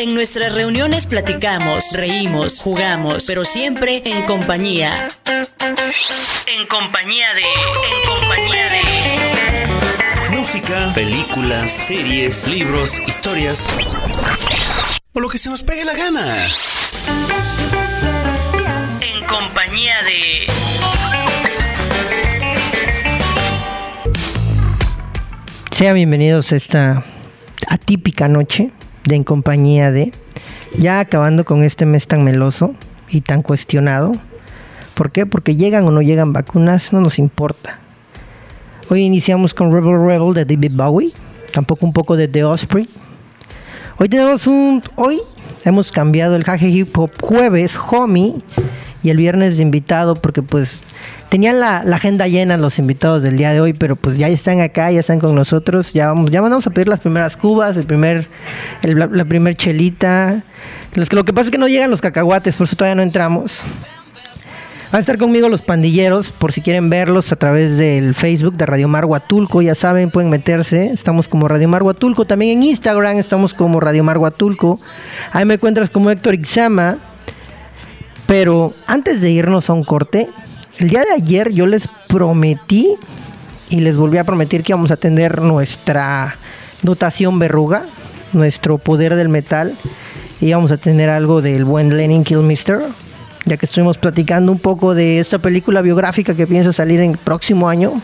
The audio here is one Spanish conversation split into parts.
En nuestras reuniones platicamos, reímos, jugamos, pero siempre en compañía. En compañía de... En compañía de... Música, películas, series, libros, historias. O lo que se nos pegue la gana. En compañía de... Sean bienvenidos a esta atípica noche de En Compañía de, ya acabando con este mes tan meloso y tan cuestionado. ¿Por qué? Porque llegan o no llegan vacunas, no nos importa. Hoy iniciamos con Rebel Rebel de David Bowie, tampoco un poco de The Osprey. Hoy tenemos un. Hoy hemos cambiado el Jaje Hip Hop jueves, homie, y el viernes de invitado, porque pues tenían la, agenda llena los invitados del día de hoy, pero pues ya están acá, ya están con nosotros. Ya vamos, ya vamos a pedir las primeras cubas, el primer, el, la, la primer chelita. Los, lo que pasa es que no llegan los cacahuates, por eso todavía no entramos. Van a estar conmigo los pandilleros, por si quieren verlos a través del Facebook de Radio Mar Huatulco, ya saben, pueden meterse. Estamos como Radio Mar Huatulco, también en Instagram estamos como Radio Mar Huatulco. Ahí me encuentras como Héctor Ixama. Pero antes de irnos a un corte, el día de ayer yo les prometí y les volví a prometer que íbamos a tener nuestra dotación verruga, nuestro poder del metal, y íbamos a tener algo del buen Lenin Killmister, ya que estuvimos platicando un poco de esta película biográfica que piensa salir en el próximo año.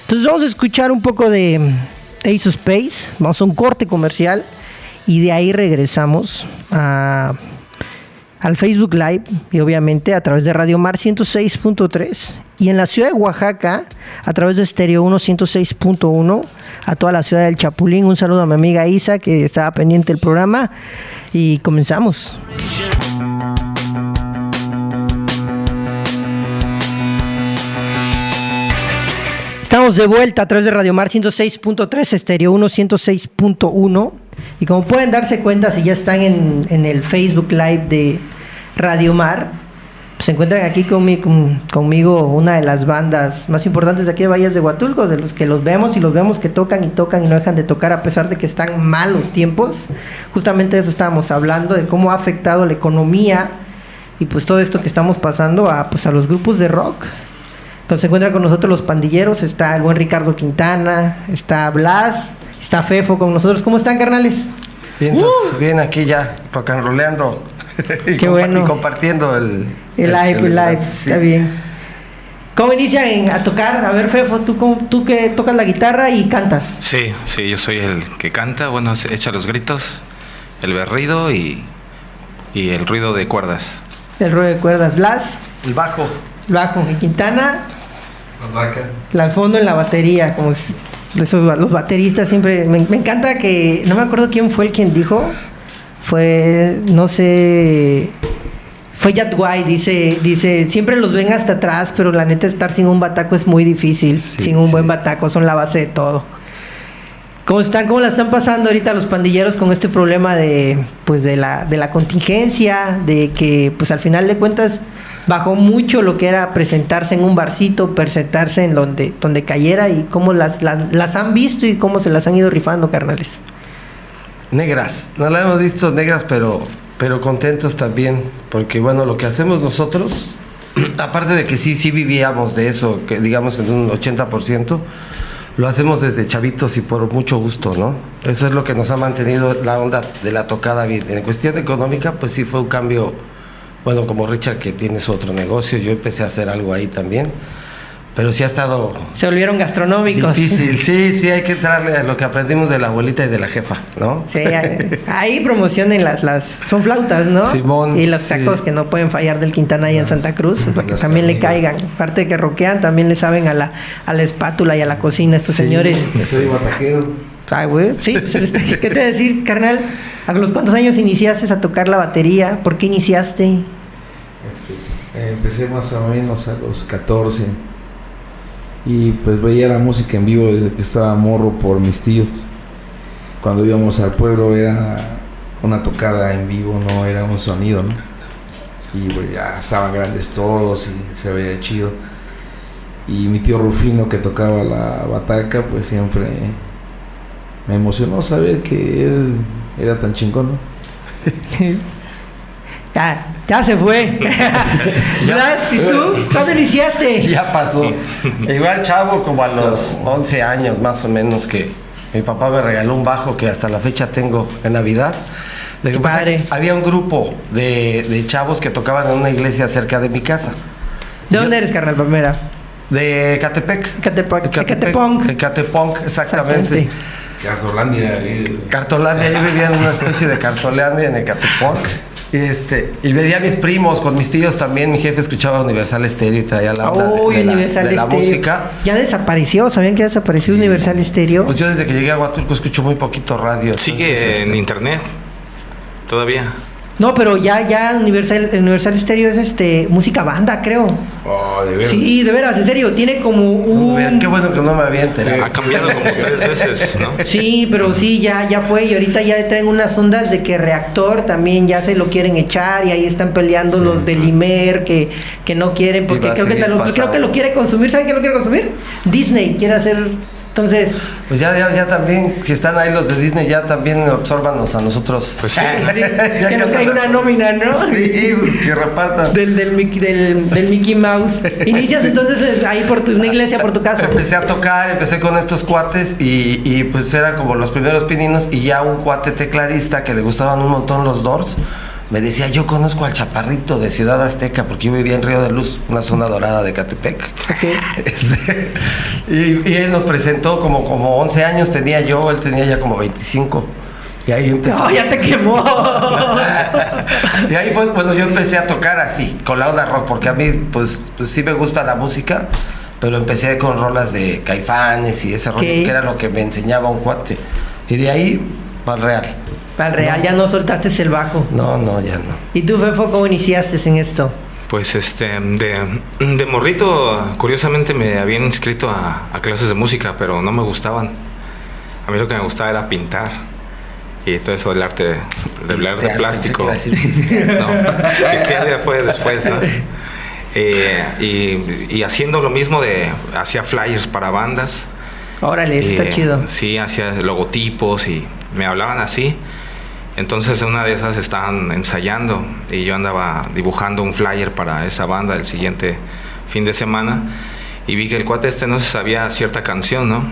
Entonces vamos a escuchar un poco de Ace of Space, vamos a un corte comercial y de ahí regresamos a al Facebook Live y obviamente a través de Radio Mar 106.3 y en la ciudad de Oaxaca a través de Stereo 1 106.1 a toda la ciudad del Chapulín. Un saludo a mi amiga Isa que estaba pendiente del programa y comenzamos. Estamos de vuelta a través de Radio Mar 106.3, Estéreo 1 106.1. Y como pueden darse cuenta, si ya están en, en el Facebook Live de Radio Mar, pues se encuentran aquí conmigo, con, conmigo una de las bandas más importantes de aquí de Valles de Huatulco, de los que los vemos y los vemos que tocan y tocan y no dejan de tocar a pesar de que están malos tiempos. Justamente de eso estábamos hablando, de cómo ha afectado la economía y pues todo esto que estamos pasando a, pues, a los grupos de rock. Entonces se encuentran con nosotros los pandilleros, está el buen Ricardo Quintana, está Blas, está Fefo con nosotros. ¿Cómo están, carnales? Bien, uh. bien aquí ya, rock and rollando. y, Qué bueno. y compartiendo el... El live, el live, sí. está bien. ¿Cómo inician a tocar? A ver, Fefo, ¿tú, cómo, tú que tocas la guitarra y cantas. Sí, sí, yo soy el que canta, bueno, se echa los gritos, el berrido y, y el ruido de cuerdas. El ruido de cuerdas. Blas. El bajo. Bajo. Y Quintana. La al fondo en la batería, como si, esos, los bateristas siempre. Me, me, encanta que. No me acuerdo quién fue el quien dijo. Fue. No sé. Fue Yatway, dice, dice, siempre los ven hasta atrás, pero la neta estar sin un bataco es muy difícil. Sí, sin un sí. buen bataco, son la base de todo. ¿Cómo están? ¿Cómo la están pasando ahorita los pandilleros con este problema de pues de la, de la contingencia? De que pues al final de cuentas bajó mucho lo que era presentarse en un barcito, presentarse en donde, donde cayera y cómo las, las, las han visto y cómo se las han ido rifando, carnales. Negras, no las hemos visto negras, pero, pero contentos también, porque bueno, lo que hacemos nosotros, aparte de que sí, sí vivíamos de eso, que digamos en un 80%, lo hacemos desde chavitos y por mucho gusto, ¿no? Eso es lo que nos ha mantenido la onda de la tocada bien. En cuestión económica, pues sí fue un cambio bueno, como Richard que tienes otro negocio, yo empecé a hacer algo ahí también. Pero sí ha estado... Se volvieron gastronómicos. Difícil, sí, sí, hay que entrarle a lo que aprendimos de la abuelita y de la jefa, ¿no? Sí, ahí promocionen las, las... Son flautas, ¿no? Simón. Y los tacos sí. que no pueden fallar del Quintana ahí en Santa Cruz, para que también le caigan. Aparte de que roquean, también le saben a la, a la espátula y a la cocina estos sí, señores. Soy bataquero. Ay, güey, sí, pues, ¿qué te decir, carnal? ¿A los cuántos años iniciaste a tocar la batería? ¿Por qué iniciaste? Este, empecé más o menos a los 14 y pues veía la música en vivo desde que estaba morro por mis tíos. Cuando íbamos al pueblo era una tocada en vivo, no era un sonido, ¿no? Y pues ya estaban grandes todos y se veía chido. Y mi tío Rufino que tocaba la bataca, pues siempre me emocionó saber que él era tan chingón, ¿no? Ya, ya se fue. ¿Y tú? ¿Cuándo iniciaste? Ya pasó. Igual chavo como a los 11 años más o menos que mi papá me regaló un bajo que hasta la fecha tengo en Navidad. Que pasa, padre. había un grupo de, de chavos que tocaban en una iglesia cerca de mi casa. ¿De dónde eres, carnal Palmera? De Catepec. Catepec. Ecatepec. Ecatepunk. Ecatepunk, exactamente. Exactamente. Cartolandia. eh, Cartolandia, yo vivía en una especie de Cartolandia en Ecatepunk. Y, este, y veía a mis primos, con mis tíos también. Mi jefe escuchaba Universal Stereo y traía la onda de- Uy, de, la, Universal de la Stereo. música. Ya desapareció, ¿sabían que ya desapareció Universal Stereo? Pues yo desde que llegué a Huatulco escucho muy poquito radio. Sigue entonces, en este, internet. Todavía. No, pero ya, ya Universal, Universal Stereo es este música banda, creo. Oh, de veras. Sí, de veras, en serio, tiene como un Qué bueno que no me había enterado. Ha cambiado como tres veces, ¿no? Sí, pero sí, ya, ya fue y ahorita ya traen unas ondas de que reactor también ya se lo quieren echar y ahí están peleando los del Imer que, que no quieren porque creo que, lo, creo que lo quiere consumir, ¿saben qué lo quiere consumir? Disney quiere hacer, entonces, Pues ya, ya, ya también, si están ahí los de Disney, ya también absorbanos a nosotros. Pues sí. que nos caiga una nómina, ¿no? Sí, pues que repartan. Del, del, Mickey- del, del Mickey Mouse. Inicias entonces ahí por tu, una iglesia por tu casa. Empecé a tocar, empecé con estos cuates y, y, pues eran como los primeros pininos y ya un cuate tecladista que le gustaban un montón los Doors. Me decía, yo conozco al chaparrito de Ciudad Azteca porque yo vivía en Río de Luz, una zona dorada de Catepec. Este, y, y él nos presentó como, como 11 años tenía yo, él tenía ya como 25. Y ahí empezó. No, ya te quemó. y ahí cuando yo empecé a tocar así, con la onda rock, porque a mí pues, pues sí me gusta la música, pero empecé con rolas de caifanes y ese rollo, ¿Qué? que era lo que me enseñaba un cuate. Y de ahí, para real. Al real, ya no soltaste el bajo. No, no, ya no. ¿Y tú, Fefo, cómo iniciaste en esto? Pues este, de, de morrito, curiosamente me habían inscrito a, a clases de música, pero no me gustaban. A mí lo que me gustaba era pintar. Y todo eso del arte, del arte Pistear, plástico. No, ya fue después, ¿no? Eh, y, y haciendo lo mismo de, hacía flyers para bandas. Órale, está Eh, chido. Sí, hacía logotipos y me hablaban así. Entonces una de esas estaban ensayando y yo andaba dibujando un flyer para esa banda el siguiente fin de semana y vi que el cuate este no se sabía cierta canción, ¿no?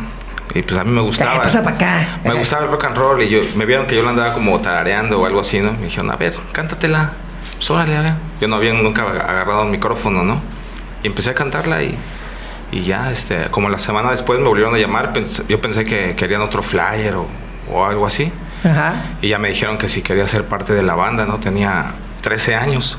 Y pues a mí me gustaba. Pasa para acá. Me gustaba el rock and roll y yo, me vieron que yo lo andaba como tarareando o algo así, ¿no? Me dijeron, a ver, cántatela. Pues órale, a ver. Yo no había nunca agarrado un micrófono, ¿no? Y empecé a cantarla y, y ya, este, como la semana después me volvieron a llamar. pens- yo pensé que querían otro flyer o, o algo así. Ajá. Y ya me dijeron que si quería ser parte de la banda, ¿no? Tenía 13 años.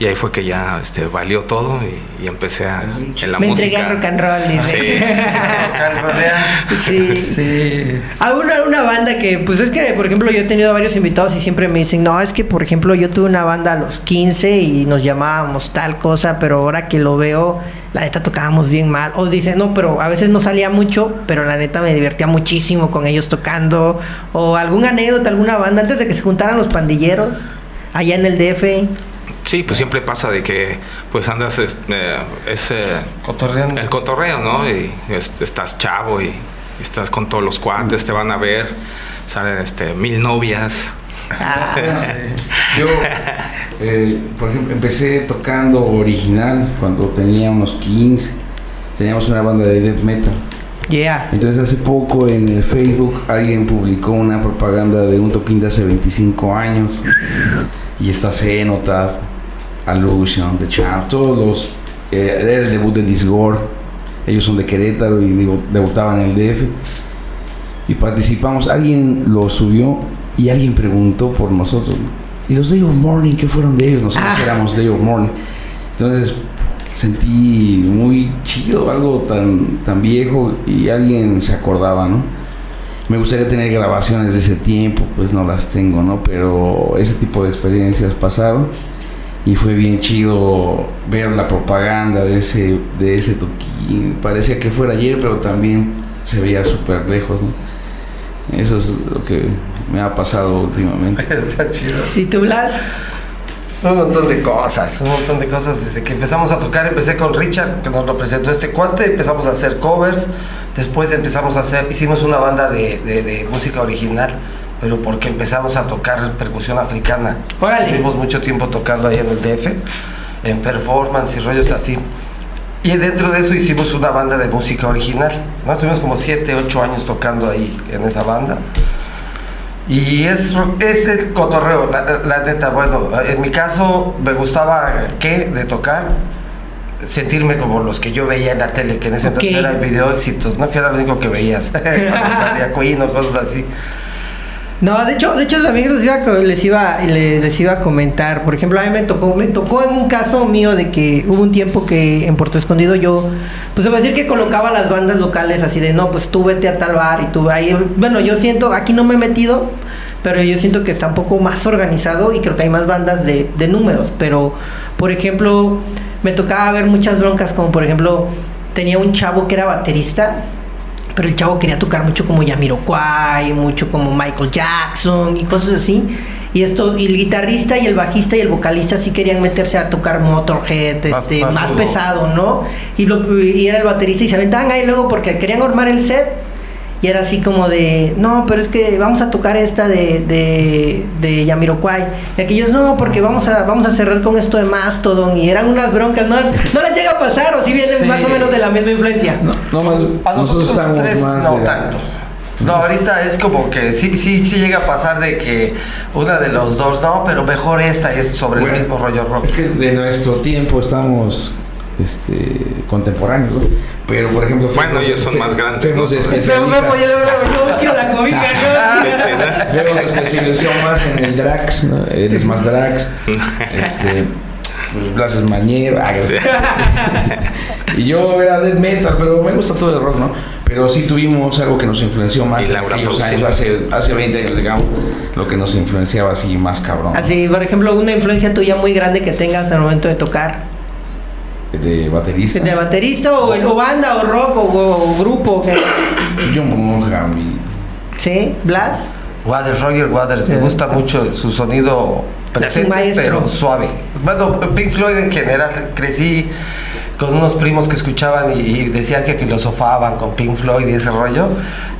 Y ahí fue que ya este, valió todo y, y empecé a, en la Me música. entregué a rock and roll. dice. Sí. Rock and rollea. Sí. Sí. Una, una banda que, pues es que, por ejemplo, yo he tenido varios invitados y siempre me dicen, no, es que, por ejemplo, yo tuve una banda a los 15 y nos llamábamos tal cosa, pero ahora que lo veo, la neta tocábamos bien mal. O dicen, no, pero a veces no salía mucho, pero la neta me divertía muchísimo con ellos tocando. O alguna anécdota, alguna banda, antes de que se juntaran los pandilleros, allá en el DF. Sí, pues siempre pasa de que pues andas es, eh, es, eh, Cotorreando. el cotorreo, ¿no? Y es- estás chavo y estás con todos los cuates, te van a ver, salen este mil novias. Ah, Yo, eh, por ejemplo, empecé tocando original cuando tenía unos 15. Teníamos una banda de death metal. yeah. Entonces hace poco en el Facebook alguien publicó una propaganda de un toquín de hace 25 años. Y está Cenotaph, Allusion, The Champ, todos los... eh, era el debut de Disgore. Ellos son de Querétaro y digo, debutaban en el DF. Y participamos. Alguien lo subió y alguien preguntó por nosotros. ¿Y los Day of Morning qué fueron de ellos? Nosotros Ah. éramos Day of Morning. Entonces sentí muy chido, algo tan, tan viejo y alguien se acordaba, ¿no? Me gustaría tener grabaciones de ese tiempo, pues no las tengo, ¿no? Pero ese tipo de experiencias pasaron y fue bien chido ver la propaganda de ese, de ese toquín. Parecía que fuera ayer, pero también se veía súper lejos, ¿no? Eso es lo que me ha pasado últimamente. Está chido. ¿Y tú, Blas? Un montón de cosas, un montón de cosas. Desde que empezamos a tocar, empecé con Richard, que nos lo presentó este cuate, empezamos a hacer covers, después empezamos a hacer, hicimos una banda de, de- de música original pero porque empezamos a tocar percusión africana. Órale. Tuvimos mucho tiempo tocando ahí en el DF, en performance y rollos así. Y dentro de eso hicimos una banda de música original. ¿no? Estuvimos como 7, 8 años tocando ahí en esa banda. Y es, es el cotorreo, la, la neta. Bueno, en mi caso me gustaba, ¿qué? De tocar, sentirme como los que yo veía en la tele, que en ese Ok. entonces era el video éxitos, ¿no? Que era lo único que veías. Cuando salía Queen o cosas así. No, de hecho, de hecho, amigos les iba, a les iba, les, iba a comentar. Por ejemplo, a mí me tocó, me tocó en un caso mío de que hubo un tiempo que en Puerto Escondido yo, pues se puede decir que colocaba las bandas locales así de, no, pues tú vete a tal bar y tú ahí. Bueno, yo siento, aquí no me he metido, pero yo siento que está un poco más organizado y creo que hay más bandas de, de números. Pero, por ejemplo, me tocaba ver muchas broncas, como por ejemplo, tenía un chavo que era baterista pero el chavo quería tocar mucho como Yamiroquai, mucho como Michael Jackson y cosas así. Y esto, y el guitarrista y el bajista y el vocalista sí querían meterse a tocar Motorhead, Más- este, más más, pesado, ¿no? Y, lo, y era el baterista y se aventaban ahí luego porque querían armar el set. Y era así como de, no, pero es que vamos a tocar esta de, de, de Yamiroquai. Y aquellos, no, porque vamos a, vamos a cerrar con esto de Mastodon. Y eran unas broncas, ¿no? No les llega a pasar, o si vienen Sí. más o menos de la misma influencia. No, no más, A nosotros estamos tres más no de- tanto. No, ahorita es como que sí, sí, sí llega a pasar de que una de los dos, no, pero mejor esta es sobre Bueno, el mismo rollo rock. Es que de nuestro tiempo estamos este, contemporáneos, ¿no? Pero, por ejemplo... Bueno, Fefo- ellos son Fe- más grandes, se especializó más en el drags, ¿no? Él es más drags. este, pues, Blas es mañero. ah, y yo era death metal, pero me gusta todo el rock, ¿no? Pero sí tuvimos algo que nos influenció más Y en Laura aquellos años, hace, hace 20 años, digamos, lo que nos influenciaba así más cabrón. Así, por ejemplo, una influencia tuya muy grande que tengas al momento de tocar. De baterista. ¿De baterista o, o banda o rock o, o grupo? ¿qué? John Bonham y ¿Sí? ¿Blas? Waters, Roger Waters, me gusta mucho su sonido presente, pero suave. Bueno, Pink Floyd en general, crecí con unos primos que escuchaban y, y decían que filosofaban con Pink Floyd y ese rollo.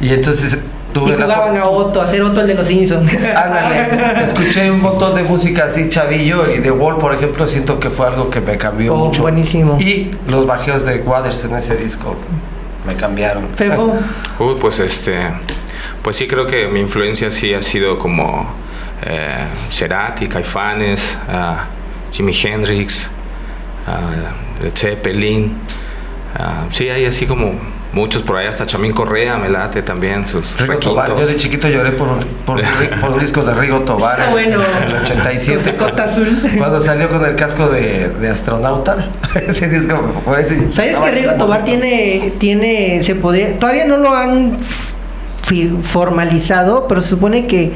Y entonces Y tuve la jugaban a Otto, a hacer Otto el de los Simpsons. Ándale, escuché un montón de música así chavillo y The Wall, por ejemplo, siento que fue algo que me cambió Oh, mucho. buenísimo. Y los bajeos de Waters en ese disco me cambiaron. Fefo, Uy, pues este, pues sí creo que mi influencia sí ha sido como eh, Cerati, Caifanes, ah, Jimi Hendrix, Led Zeppelin, ah, sí hay así como muchos por ahí hasta Chamín Correa me late también sus Rigo Tobar. Yo de chiquito lloré por un, por, por un disco de Rigo Tobar. Está en- bueno. En el 87. Con su cota azul. Cuando salió con el casco de, de astronauta. Ese disco por ese- ¿sabes que Rigo Tobar tiene, tiene, se podría, todavía no lo han fi- formalizado, pero se supone que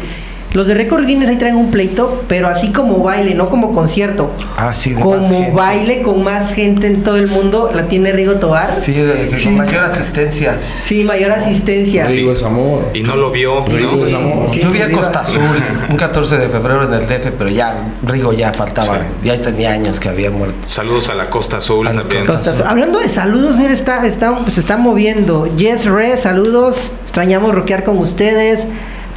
los de Record Guinness ahí traen un pleito, pero así como baile, no como concierto. Ah, sí, de como baile con más gente en todo el mundo, la tiene Rigo Tobar. Sí, de, que Sí. con mayor asistencia. Sí, mayor asistencia. Rigo es amor. Y no lo vio, Rigo ¿no? es amor. Sí, Yo vi a. Costa Azul un 14 de febrero en el DF, pero ya Rigo ya faltaba, ya tenía años que había muerto. Saludos a la Costa Azul A la también. Costa Costas. Hablando de saludos, mira, está, está, se está moviendo. Yes Re, saludos. Extrañamos rockear con ustedes.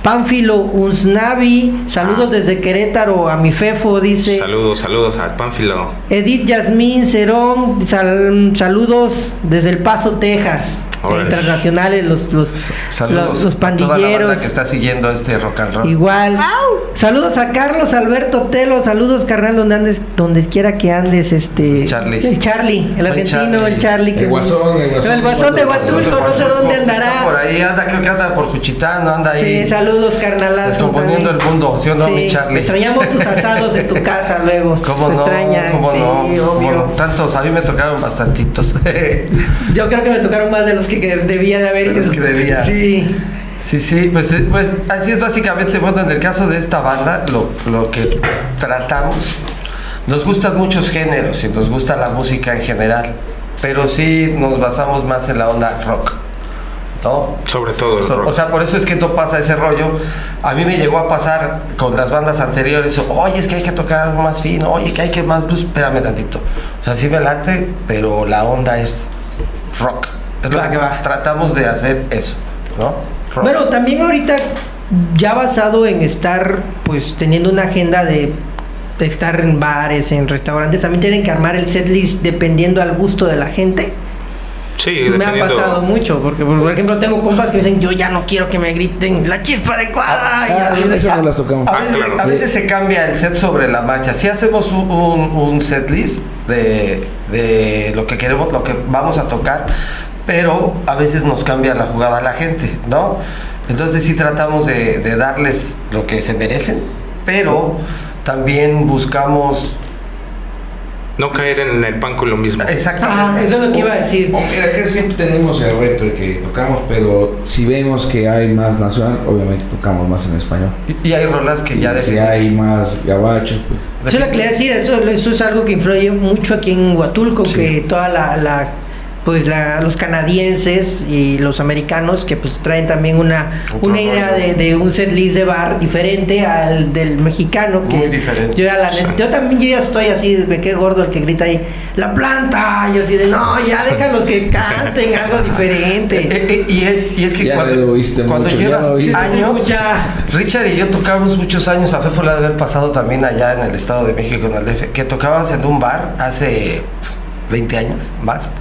Pánfilo Unsnavi, saludos desde Querétaro a mi Fefo, dice. Saludos, saludos a Pánfilo. Edith Yasmín Cerón, sal- saludos desde El Paso, Texas. Órale. Internacionales, los, los, Saludos los, los a toda la pandilleros. banda que está siguiendo este rock and roll. Igual. Saludos a Carlos Alberto Telo, saludos carnal donde andes, donde quiera que andes, este Charlie. el Charlie, el argentino, Charlie. el Charlie, que El guasón, el guasón. el guasón de Huatzulco, no sé dónde Está por andará. ahí, anda, creo que anda por Juchitán, anda ahí. Sí, saludos carnalazo. Descomponiendo también. el mundo, ¿sí o no, Sí, mi Charlie? Extrañamos tus asados en tu casa luego. ¿Cómo Se no? extrañan, ¿Cómo sí, no? ¿Cómo obvio. no? Tantos, a mí me tocaron bastantitos. Yo creo que me tocaron más de los que, que debía de haber que debía. Sí. Sí, sí, pues, eh, pues así es básicamente, bueno, en el caso de esta banda, lo, lo que tratamos, nos gustan muchos géneros y nos gusta la música en general, pero sí nos basamos más en la onda rock, ¿no? Sobre todo el So- rock. O sea, por eso es que no pasa ese rollo. A mí me llegó a pasar con las bandas anteriores, oye, es que hay que tocar algo más fino, oye, que hay que más blues, espérame tantito. O sea, sí me late, pero la onda es rock. Es lo que va. tratamos de hacer eso, ¿no? Rock. Bueno, también ahorita ya basado en estar, pues, teniendo una agenda de estar en bares, en restaurantes, también tienen que armar el setlist dependiendo al gusto de la gente. Sí, Me ha pasado mucho, porque por ejemplo tengo compas que dicen, yo ya no quiero que me griten la chispa Ah, de- esas no las tocamos. A veces, claro. a veces se cambia el set sobre la marcha. Si hacemos un, un, un set list de, de lo que queremos, lo que vamos a tocar, pero a veces nos cambia la jugada a la gente, ¿no? Entonces sí tratamos de, de darles lo que se merecen, pero también buscamos No caer en el pan con lo mismo. exactamente. Ajá, eso es lo que iba a decir. O- que siempre tenemos el rapper que tocamos, pero si vemos que hay más nacional, obviamente tocamos más en español. Y, y hay rolas que ya Y si definen- hay más gabachos, pues Eso es lo que le iba a decir, eso, eso es algo que influye mucho aquí en Huatulco, que toda la, la- pues la- los canadienses y los americanos que pues traen también una, una idea de, de un set list de bar diferente al del mexicano que Muy diferente. yo ya la Sí. yo también yo ya estoy así me quedé gordo el que grita ahí la planta yo así de no ya déjalos que canten algo Eh, diferente eh, y, es, y es que Ya cuando, cuando mucho, llevas años, Ya. Richard y yo tocamos muchos años, a Fefo le ha de haber pasado también allá en el Estado de México, en el DF, que tocabas en un bar hace 20 años más.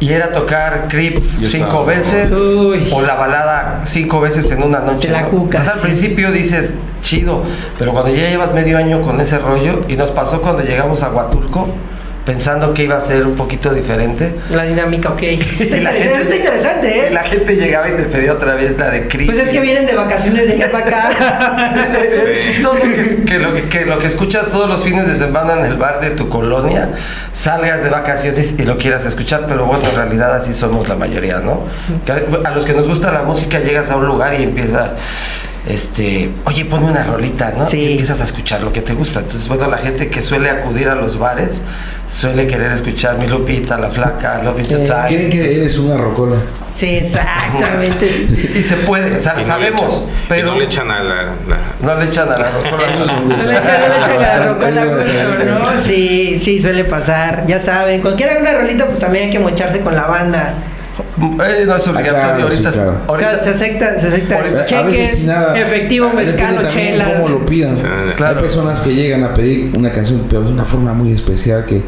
Y era tocar Creep Yo cinco estaba- veces Uy. o la balada cinco veces en una noche. La ¿no? cuca, Entonces, al sí. principio dices, chido, pero cuando ya llevas medio año con ese rollo, y nos pasó cuando llegamos a Huatulco, pensando que iba a ser un poquito diferente, la dinámica ok está y la gente, está interesante y ¿eh? la gente llegaba y te pedía otra vez la de Creep. pues es que vienen de vacaciones de allá para acá Es Sí. chistoso que, que lo que, que lo que escuchas todos los fines de semana en el bar de tu colonia, salgas de vacaciones y lo quieras escuchar, pero bueno, en realidad así somos la mayoría, ¿no? Que A los que nos gusta la música llegas a un lugar y empieza, este, oye, ponme una rolita, ¿no? Sí. Y empiezas a escuchar lo que te gusta. Entonces, bueno, la gente que suele acudir a los bares suele querer escuchar Mi Lupita, La Flaca, Love It Sí. Time. Creen que eres una rocola. sí exactamente Y se puede, o sea, Y no le sabemos, echan- pero y no le echan a la, la- no le echan a la rocola. No le echan, no le echan a la rocola, ¿no? Sí, sí, suele pasar. Ya saben, cualquiera una rolita, pues también hay que mocharse con la banda. Eh, no es obligatorio, Ah, ahorita, sí, claro. O sea, ahorita- se acepta, se acepta cheques, efectivo, mezcalo, chelas. cómo lo pidan. Claro. Hay personas que llegan a pedir una canción, pero de una forma muy especial que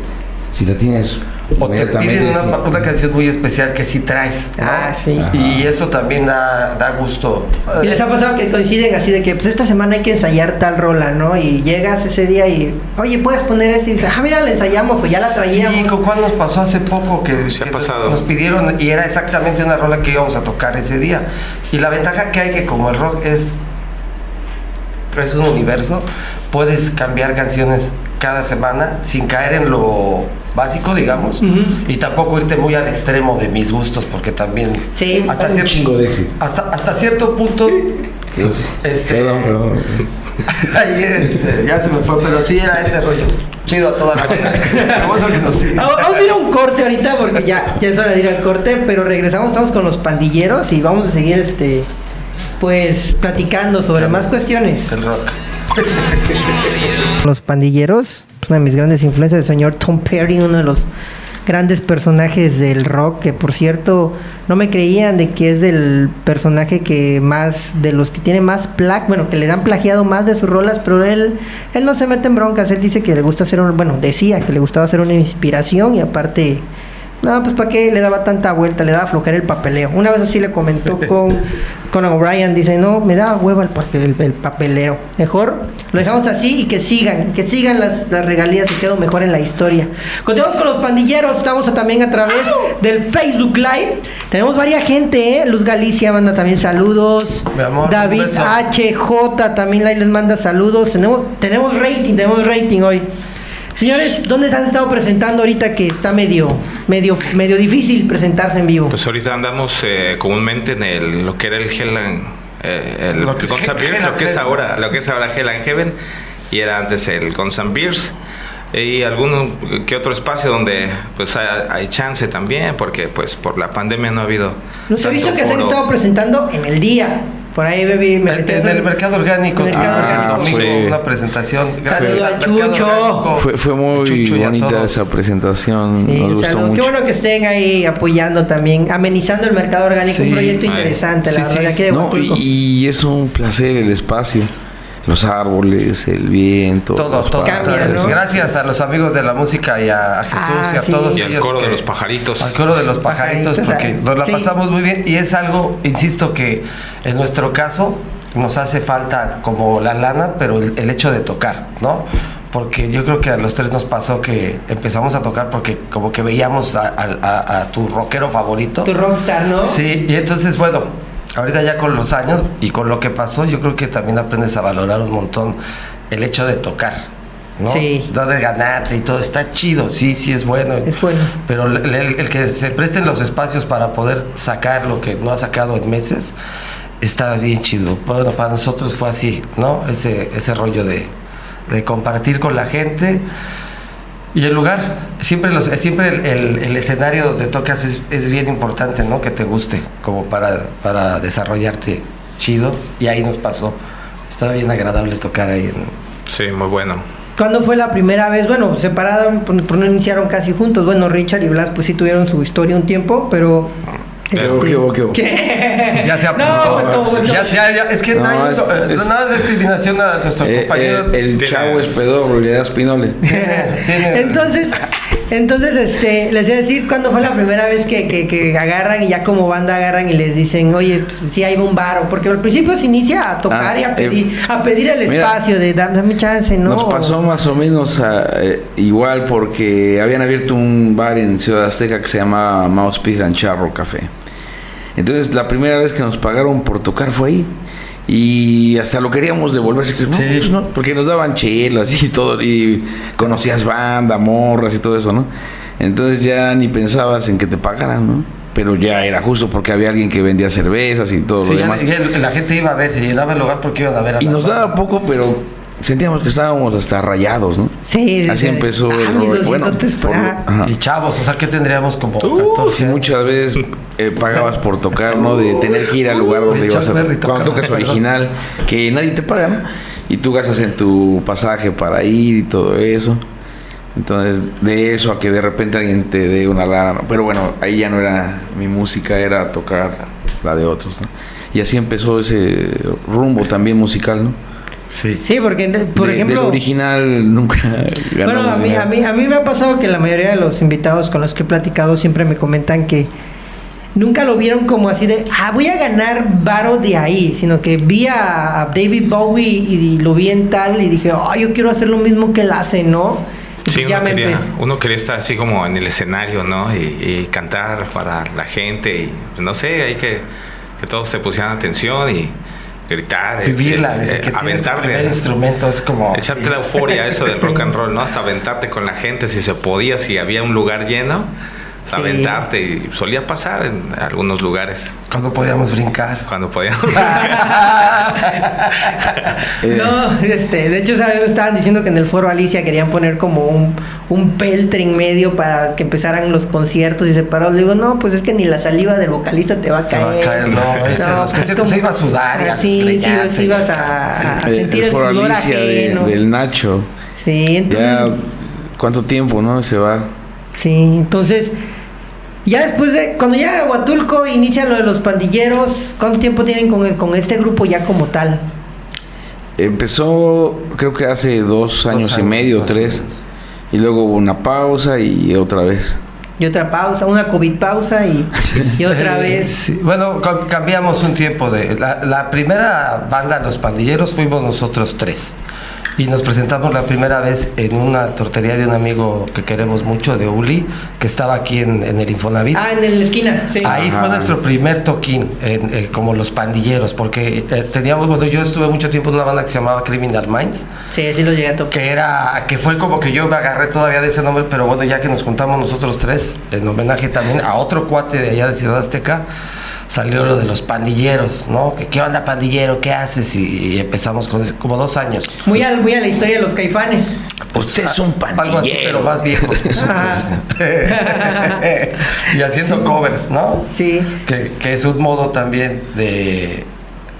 si la tienes o te piden una, sí. una canción muy especial que sí traes. ¿no? Ah, sí. Y eso también da, da gusto. Y les ha pasado que coinciden así de que pues esta semana hay que ensayar tal rola, ¿no? Y llegas ese día y, oye, ¿puedes poner este? Y dices, ah, mira, la ensayamos o ya la traíamos. Sí, ¿con cuál nos pasó hace poco que, Sí ha pasado. nos pidieron y era exactamente una rola que íbamos a tocar ese día? Y la ventaja que hay que como el rock es es un universo, puedes cambiar canciones cada semana sin caer en lo básico, digamos, y tampoco irte muy al extremo de mis gustos porque también Sí. hasta Hay un cierto chingo de éxito. hasta hasta cierto punto Este- Perdón, perdón. Ahí, este, ya se me fue, pero sí era ese rollo. Chido a toda la vida. Bueno que nos vamos a ir a un corte ahorita porque ya, ya es hora de ir al corte, pero regresamos, estamos con los pandilleros y vamos a seguir este pues platicando sobre más cuestiones. El rock. Los pandilleros, una de mis grandes influencias, el señor Tom Perry, uno de los grandes personajes del rock, que por cierto no me creían de que es del personaje que más, de los que tiene más plac, bueno, que le dan plagiado más de sus rolas, pero él, él no se mete en broncas, él dice que le gusta hacer, un, bueno, decía que le gustaba hacer una inspiración y aparte... No, pues para qué le daba tanta vuelta, le daba flojera el papeleo. Una vez así le comentó con Conan O'Brien, dice, no, me da hueva el, papel, el, papelero. Mejor lo dejamos así y que sigan, y que sigan las, las regalías y quedo mejor en la historia. Continuamos con los pandilleros, estamos también a través del Facebook Live. Tenemos varias gente, ¿eh? Luz Galicia manda también saludos. Mi amor, David. HJ también ahí les manda saludos. Tenemos, tenemos rating, tenemos rating hoy. Señores, ¿dónde se han estado presentando ahorita que está medio, medio, medio difícil presentarse en vivo? Pues ahorita andamos eh, comúnmente en el, lo que era el Hell and, eh, el Lo que Guns N' Beers, lo que es ahora, lo que es ahora Hell and Heaven y era antes el Guns N' Beers y algún que otro espacio donde pues hay, hay chance también porque pues por la pandemia no ha habido Los visto que se han estado presentando en el día. Por ahí bebí, me a en el mercado orgánico, Mercado el orgánico. domingo Sí. una presentación. Saludo al Chucho. Fue, fue muy Chucho bonita esa presentación. Sí, nos o sea, gustó no, mucho. qué bueno que estén ahí apoyando también, amenizando el mercado orgánico, Sí, un proyecto ay. interesante, la Sí, verdad, sí. de aquí de No, y es un placer el espacio. Los árboles, el viento. Todo, todo. Cambia, está- ¿no? Gracias a los amigos de la música y a, a Jesús Ah, y a sí. todos Y al ellos coro de los pajaritos. Al coro de los pajaritos, Pajaritos, porque ah, nos la sí. pasamos muy bien y es algo, insisto, que en nuestro caso nos hace falta como la lana, pero el, el hecho de tocar, ¿no? Porque yo creo que a los tres nos pasó que empezamos a tocar porque como que veíamos a, a- a- a tu rockero favorito. Tu rockstar, ¿no? Sí, y entonces, bueno, ahorita ya con los años y con lo que pasó, yo creo que también aprendes a valorar un montón el hecho de tocar. ¿no? Sí. No de ganarte y todo, está chido, sí, sí es bueno. Es bueno. Pero el, el- el que se presten los espacios para poder sacar lo que no ha sacado en meses, está bien chido. Bueno, para nosotros fue así, ¿no? Ese, ese rollo de, de compartir con la gente. Y el lugar, siempre, los, siempre el, el- el escenario donde tocas es, es bien importante, ¿no? Que te guste, como para, para desarrollarte chido. Y ahí nos pasó. Estaba bien agradable tocar ahí. en- Sí, muy bueno. ¿Cuándo fue la primera vez? Bueno, separaron, por, por no iniciaron casi juntos. Bueno, Richard y Blas pues sí tuvieron su historia un tiempo, pero... ¿Qué qué hubo, qué hubo? ¿Qué? Ya se No, apuntó. pues no, pues no. ya, ya, ya, es que No, no, hay- es- no, eh, es- no es discriminación a nuestro Eh, compañero. eh, el chavo es y le das pinole. tiene- tiene- Entonces, entonces, este, les voy a decir cuándo fue la primera vez que, que, que agarran y ya como banda agarran y les dicen, oye, pues sí hay un bar, porque al principio se inicia a tocar Ah, y a eh, pedir, a pedir el mira, espacio de "Dame- chance, ¿no? Nos pasó más o menos ah, eh, igual porque habían abierto un bar en Ciudad Azteca que se llamaba Mouse Pig and Charro Café. Entonces la primera vez que nos pagaron por tocar fue ahí. Y hasta lo queríamos devolver, así que no, Sí. pues no, porque nos daban chelas y todo, y conocías banda, morras y todo eso, ¿no? Entonces ya ni pensabas en que te pagaran, ¿no? Pero ya era justo porque había alguien que vendía cervezas y todo Sí, lo ya- demás. ya la gente iba a ver, se llenaba el lugar porque iban a ver a Y nos daba poco, pero sentíamos que estábamos hasta rayados, ¿no? Sí, Así sí. empezó Ah, el rollo. Bueno, 200 por- ajá. Y chavos, o sea, que tendríamos como Uh, 14 sí, muchas veces eh, pagabas por tocar, ¿no? De tener que ir al lugar donde Uh, ibas a Berry Cuando tocas original, que nadie te paga, ¿no? Y tú gastas en tu pasaje para ir y todo eso. Entonces, de eso a que de repente alguien te dé una lana, ¿no? Pero bueno, ahí ya no era mi música, era tocar la de otros, ¿no? Y así empezó ese rumbo también musical, ¿no? Sí. Sí, porque, por De- ejemplo... Del original nunca Bueno, a mí, a, mí, a mí me ha pasado que la mayoría de los invitados con los que he platicado siempre me comentan que nunca lo vieron como así de, ah, voy a ganar varo de ahí, sino que vi a, a David Bowie y, lo vi en tal y dije, oh, yo quiero hacer lo mismo que él hace, ¿no? Sí, uno quería, empe- uno quería estar así como en el escenario, ¿no? Y, y cantar para la gente y pues, no sé, hay que que todos te pusieran atención y gritar, Vivirla, desde eh, que aventarte, instrumento es como... echarte sí. la euforia eso del rock and roll, ¿no? Hasta aventarte con la gente si se podía, si había un lugar lleno, Sí. aventarte y solía pasar en algunos lugares Cuando podíamos brincar. cuando podíamos. No, este, de hecho, ¿sabes? Estaban diciendo que en el foro Alicia querían poner como un, un peltre en medio para que empezaran los conciertos y separados. Le digo, no, pues es que ni la saliva del vocalista te va a Te caer. va a caer, no, ese, los conciertos se iba a sudar y a Sí, sí, ibas a, a eh, sentir el, foro sudor Alicia de- del Nacho. Sí, entonces, Ya, ¿cuánto tiempo, no? Ese bar. sí, entonces, ya después de, cuando llega a Huatulco, inicia lo de los pandilleros, ¿cuánto tiempo tienen con, el- con este grupo ya como tal? Empezó, creo que hace dos años, y años, medio, tres. Y luego hubo una pausa y otra vez. Y otra pausa, una COVID pausa y, y otra vez. sí. Bueno, ca- cambiamos un tiempo de... La, la primera banda, Los Pandilleros, fuimos nosotros tres. Y nos presentamos la primera vez en una tortería de un amigo que queremos mucho, de Uli, que estaba aquí en, en el Infonavit. Ah, en la esquina, sí. Ahí Ajá. fue nuestro primer toquín, en- eh, como los pandilleros, porque eh, teníamos, bueno, yo estuve mucho tiempo en una banda que se llamaba Criminal Minds, Sí, sí lo llegué a tocar. que era, que fue como que yo me agarré todavía de ese nombre, pero bueno, ya que nos juntamos nosotros tres, en homenaje también a otro cuate de allá de Ciudad Azteca, salió lo de los pandilleros, ¿no? Que, ¿Qué onda pandillero? ¿Qué haces? Y, y empezamos con eso, como dos años. Muy a, muy a la historia de los caifanes. Usted es un Algo así, pero más viejos nosotros. y haciendo covers, ¿no? Sí. Que, que es un modo también de,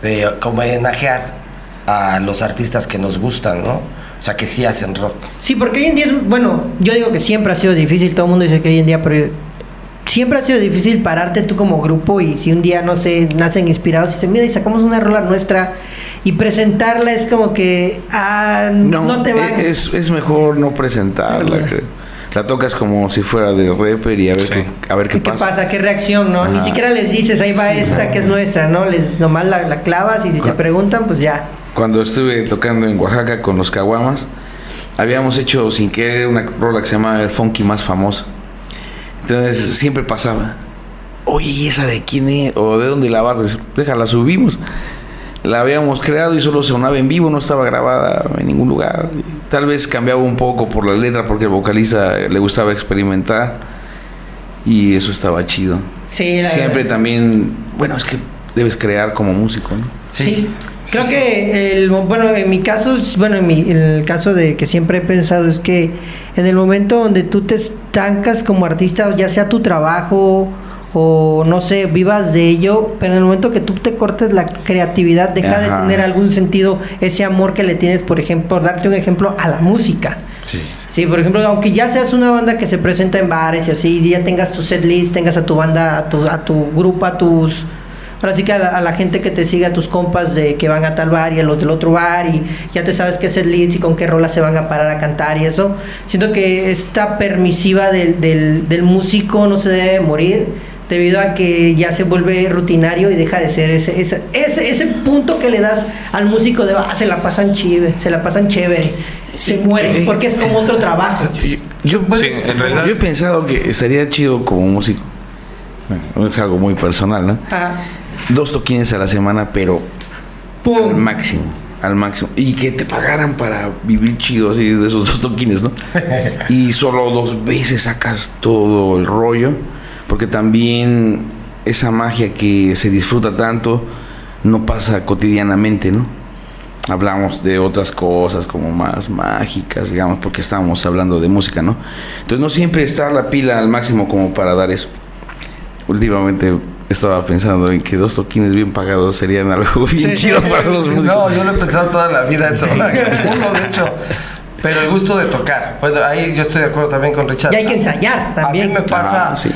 de como homenajear a los artistas que nos gustan, ¿no? O sea, que sí hacen rock. Sí, porque hoy en día es, bueno, yo digo que siempre ha sido difícil, todo el mundo dice que hoy en día, pero siempre ha sido difícil pararte tú como grupo y si un día, no sé, nacen inspirados y dicen, mira, y sacamos una rola nuestra y presentarla es como que, ah, no, te va. Es, es mejor no presentarla, creo. La tocas como si fuera de rapper y a ver, qué, a ver qué, pasa. ¿Qué pasa? ¿Qué reacción, no? Ni siquiera les dices, ahí va esta que es nuestra, ¿no? Les nomás la, la clavas y si te preguntan, pues ya cuando estuve tocando en Oaxaca con los Caguamas, habíamos hecho sin querer una rola que se llamaba El Funky más famoso. Entonces siempre pasaba, oye, ¿y esa de quién es? ¿O de dónde la va? Pues, déjala, subimos. La habíamos creado y solo sonaba en vivo, no estaba grabada en ningún lugar. Tal vez cambiaba un poco por la letra porque el vocalista le gustaba experimentar y eso estaba chido. Sí, Siempre también, bueno, es que debes crear como músico, ¿no? sí. Creo que, el, bueno, en mi caso, bueno, en, mi, en el caso de que siempre he pensado es que en el momento donde tú te estancas como artista, ya sea tu trabajo o no sé, vivas de ello, pero en el momento que tú te cortes la creatividad, deja de tener algún sentido ese amor que le tienes, por ejemplo, por darte un ejemplo, a la música. Sí. sí, por ejemplo, aunque ya seas una banda que se presenta en bares y así, y ya tengas tu set list, tengas a tu banda, a tu, a tu grupo, a tus ahora sí que a la, gente que te sigue, a tus compas de que van a tal bar y a los del otro bar y ya te sabes qué es el leads y con qué rola se van a parar a cantar y eso. Siento que esta permisiva del, del, músico no se debe morir debido a que ya se vuelve rutinario y deja de ser ese, ese, ese, punto que le das al músico de, ah, se la pasan chévere, se la pasan chévere, se muere, porque es como otro trabajo. Yo, he pensado que estaría chido como músico. Bueno, es algo muy personal, ¿no? Dos toquines a la semana, pero al máximo, al máximo. Y que te pagaran para vivir chido así de esos dos toquines, ¿no? y solo dos veces sacas todo el rollo, porque también esa magia que se disfruta tanto no pasa cotidianamente, ¿no? Hablamos de otras cosas como más mágicas, digamos, porque estábamos hablando de música, ¿no? Entonces no siempre está la pila al máximo como para dar eso. Últimamente estaba pensando en que dos toquines bien pagados serían algo bien chido para los músicos. No, yo lo he pensado toda la vida eso. Uno, de hecho. Pero el gusto de tocar. Pues ahí yo estoy de acuerdo también con Richard. Y hay que ensayar también. A mí me pasa ah,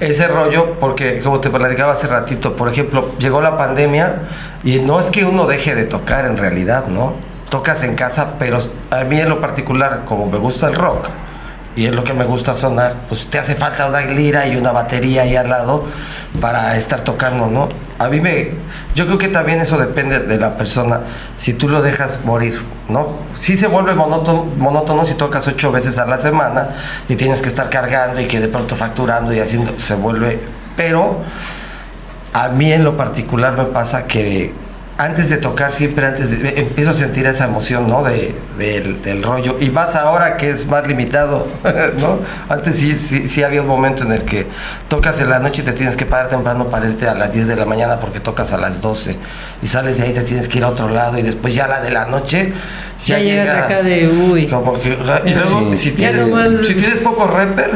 ese rollo porque, como te platicaba hace ratito, por ejemplo, llegó la pandemia y no es que uno deje de tocar en realidad, ¿no? Tocas en casa, pero a mí en lo particular, como me gusta el rock, y es lo que me gusta sonar, pues te hace falta una lira y una batería ahí al lado para estar tocando, ¿no? A mí me, yo creo que también eso depende de la persona, si tú lo dejas morir, ¿no? Sí se vuelve monótono, monótono si tocas ocho veces a la semana y tienes que estar cargando y que de pronto facturando y haciendo, se vuelve, pero a mí en lo particular me pasa que antes de tocar, siempre antes de, empiezo a sentir esa emoción, ¿no? De, del, rollo. Y más ahora que es más limitado, ¿no? Antes sí, sí, sí, había un momento en el que tocas en la noche y te tienes que parar temprano para irte a las 10 de la mañana porque tocas a las 12. Y sales de ahí, te tienes que ir a otro lado y después ya la de la noche. Ya, llegas, acá de uy. Como que, y luego, si, tienes, si tienes poco rapper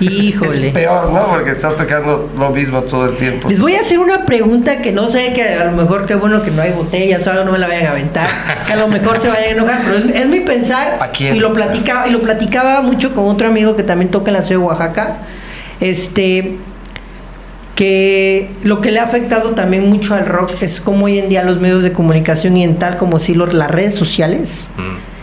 Híjole. Es peor, ¿no? Porque estás tocando lo mismo todo el tiempo. Les voy a hacer una pregunta que no sé, que a lo mejor qué bueno que no hay botellas, ahora no me la vayan a aventar, que a lo mejor se vayan a enojar, pero es, mi pensar. ¿A quién? Y lo platicaba, y lo platicaba mucho con otro amigo que también toca en la ciudad de Oaxaca. Este que lo que le ha afectado también mucho al rock es como hoy en día los medios de comunicación y en tal como si los, las redes sociales mm